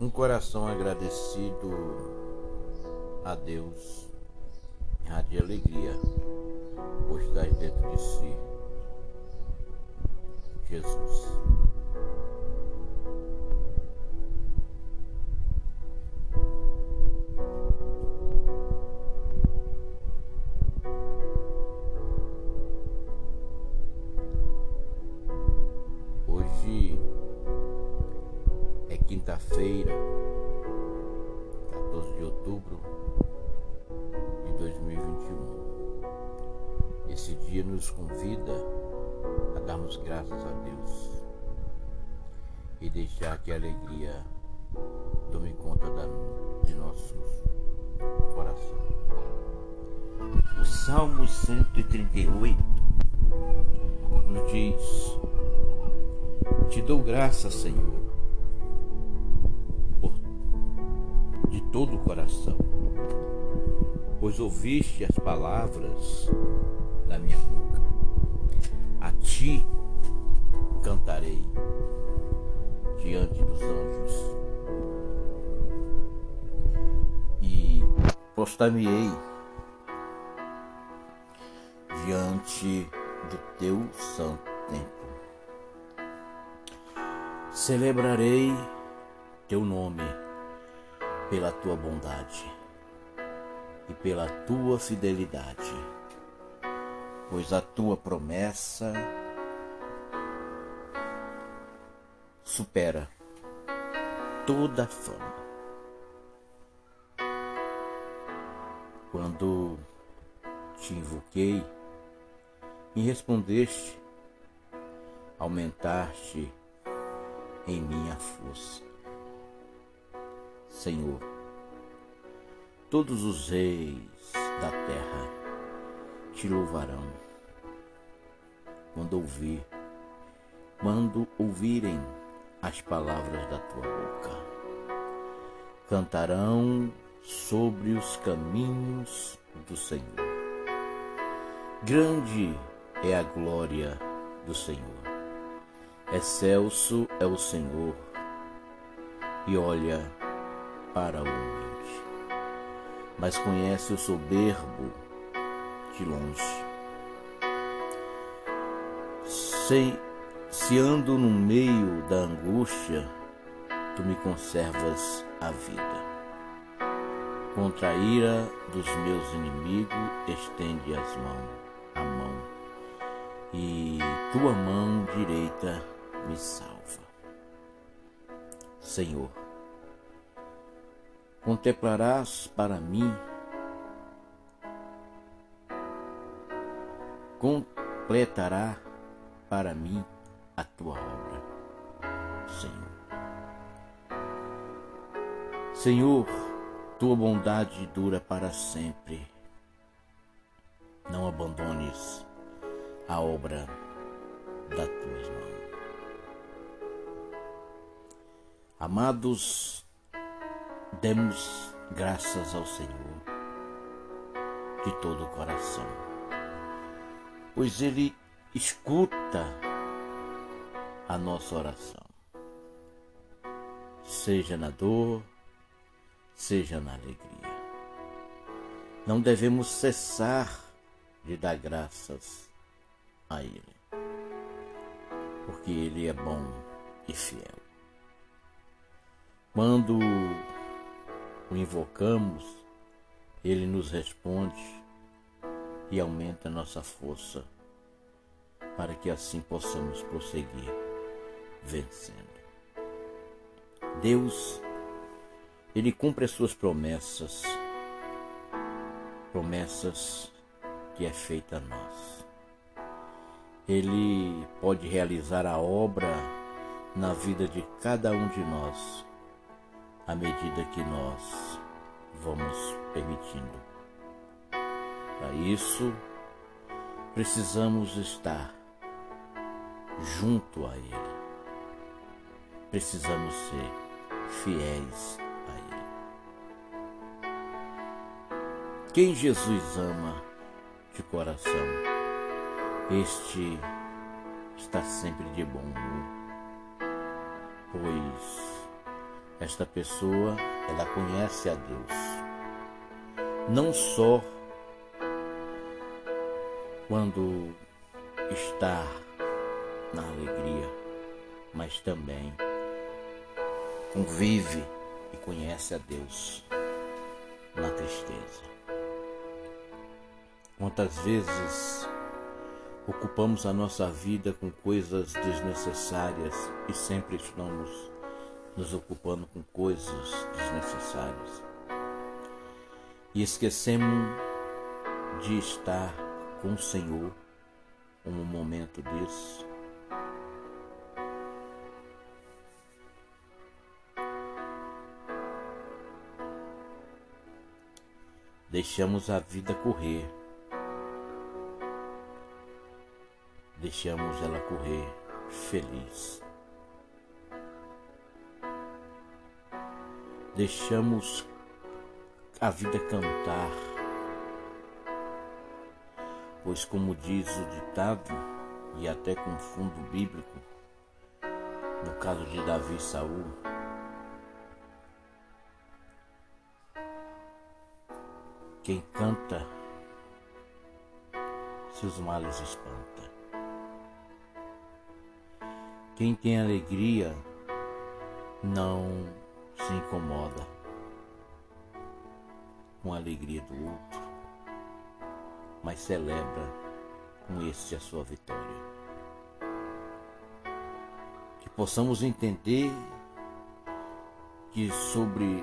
um coração agradecido a Deus de alegria por estar dentro de si. Jesus. E deixar que a alegria tome conta da, de nossos corações. O Salmo 138 nos diz: Te dou graças, Senhor, por, de todo o coração, pois ouviste as palavras da minha boca. A ti cantarei postar-me-ei diante do teu santo templo. Celebrarei teu nome pela tua bondade e pela tua fidelidade, pois a tua promessa supera toda a fama. Quando te invoquei, me respondeste, aumentaste em minha força. Senhor, todos os reis da terra te louvarão quando ouvir, quando ouvirem as palavras da tua boca. Cantarão sobre os caminhos do Senhor. Grande é a glória do Senhor. Excelso é o Senhor e olha para o humilde, mas conhece o soberbo de longe. Se, se ando no meio da angústia, tu me conservas a vida. Contra a ira dos meus inimigos, estende as mãos a mão, e tua mão direita me salva. Senhor, contemplarás para mim, completará para mim a tua obra, Senhor. Senhor, tua bondade dura para sempre não abandones a obra das tuas mãos. Amados, demos graças ao Senhor de todo o coração, pois Ele escuta a nossa oração, seja na dor, seja na alegria. Não devemos cessar de dar graças a Ele, porque Ele é bom e fiel. Quando o invocamos, Ele nos responde e aumenta nossa força para que assim possamos prosseguir vencendo. Deus, Ele cumpre as suas promessas, promessas que é feita a nós. Ele pode realizar a obra na vida de cada um de nós, à medida que nós vamos permitindo. Para isso, precisamos estar junto a Ele. Precisamos ser fiéis Quem Jesus ama, de coração. Este está sempre de bom humor, pois esta pessoa, ela conhece a Deus. Não só quando está na alegria, mas também convive e conhece a Deus na tristeza. Quantas vezes ocupamos a nossa vida com coisas desnecessárias e sempre estamos nos ocupando com coisas desnecessárias e esquecemos de estar com o Senhor um momento desse. Deixamos a vida correr deixamos ela correr feliz. Deixamos a vida cantar, pois, como diz o ditado, e até com fundo bíblico, no caso de Davi e Saul, quem canta, seus males espanta. Quem tem alegria não se incomoda com a alegria do outro, mas celebra com este a sua vitória. Que possamos entender que sobre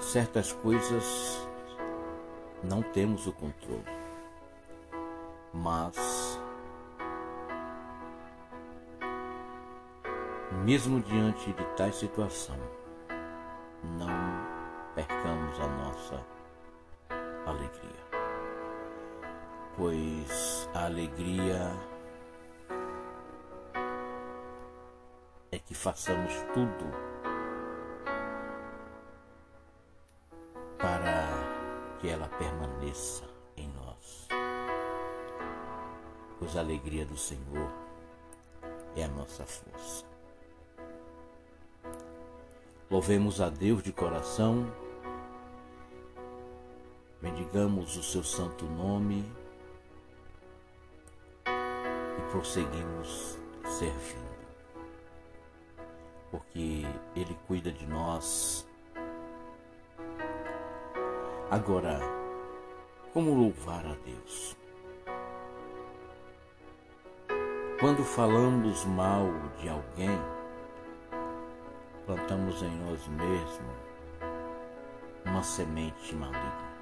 certas coisas não temos o controle, mas Mesmo diante de tal situação, não percamos a nossa alegria, pois a alegria é que façamos tudo para que ela permaneça em nós, pois a alegria do Senhor é a nossa força. Louvemos a Deus de coração, bendigamos o seu santo nome e prosseguimos servindo, porque Ele cuida de nós. Agora, como louvar a Deus? Quando falamos mal de alguém, plantamos em nós mesmos uma semente maligna.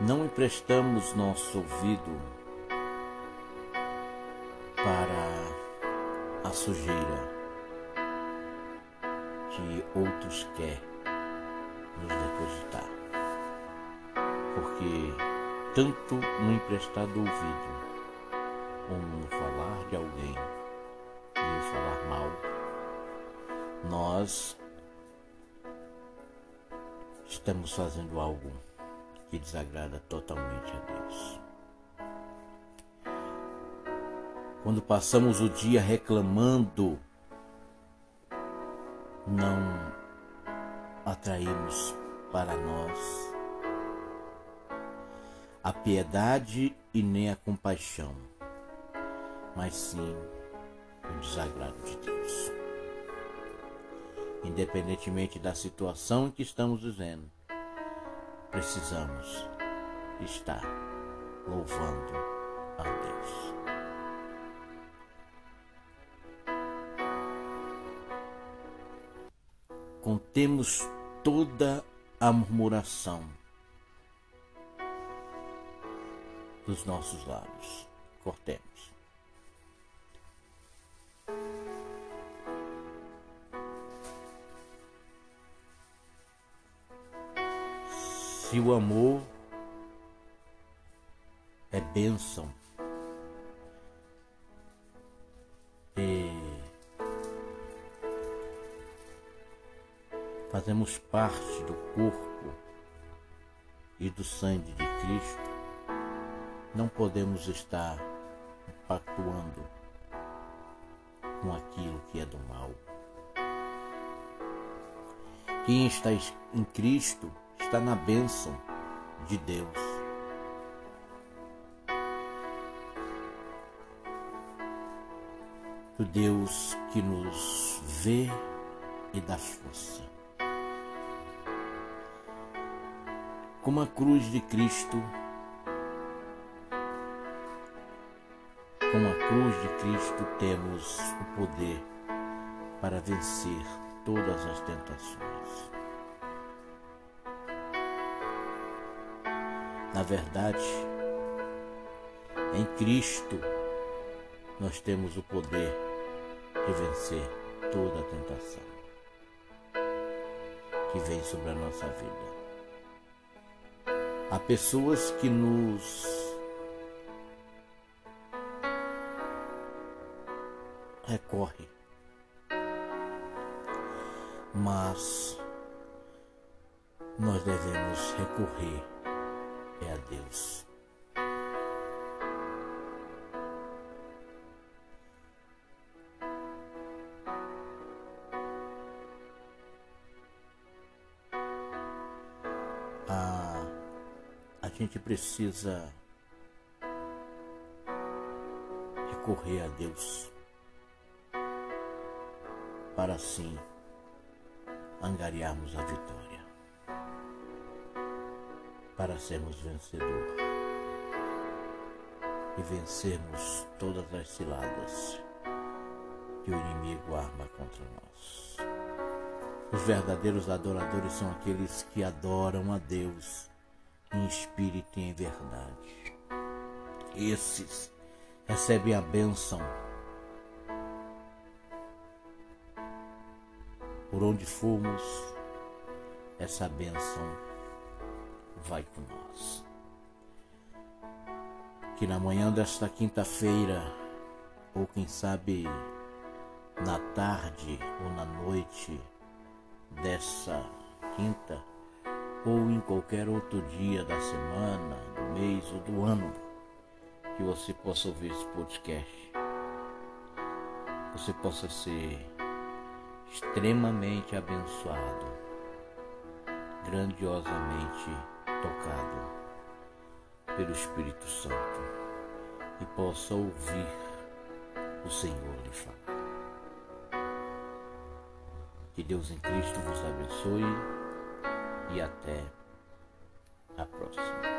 Não emprestamos nosso ouvido para a sujeira que outros querem nos depositar. Porque tanto no emprestado ouvido como no falar de alguém falar mal, nós estamos fazendo algo que desagrada totalmente a Deus. Quando passamos o dia reclamando, não atraímos para nós a piedade e nem a compaixão, mas sim o desagrado de Deus. Independentemente da situação que estamos vivendo, precisamos estar louvando a Deus. Contemos toda a murmuração dos nossos lábios. Cortemos. Se o amor é bênção. E fazemos parte do corpo e do sangue de Cristo, não podemos estar pactuando com aquilo que é do mal, Quem está em Cristo está na bênção de Deus. O Deus que nos vê e dá força. Como a cruz de Cristo, com a cruz de Cristo temos o poder para vencer todas as tentações. Na verdade, em Cristo nós temos o poder de vencer toda a tentação que vem sobre a nossa vida. Há pessoas que nos recorrem mas nós devemos recorrer é a Deus. A, a gente precisa recorrer a Deus para assim angariarmos a vitória, para sermos vencedores e vencermos todas as ciladas que o inimigo arma contra nós. Os verdadeiros adoradores são aqueles que adoram a Deus em espírito e em verdade. Esses recebem a bênção por onde formos, essa bênção vai com nós. Que na manhã desta quinta-feira, ou quem sabe na tarde ou na noite dessa quinta, ou em qualquer outro dia da semana, do mês ou do ano, que você possa ouvir esse podcast, você possa ser extremamente abençoado, grandiosamente tocado pelo Espírito Santo e possa ouvir o Senhor lhe falar. Que Deus em Cristo vos abençoe e até a próxima.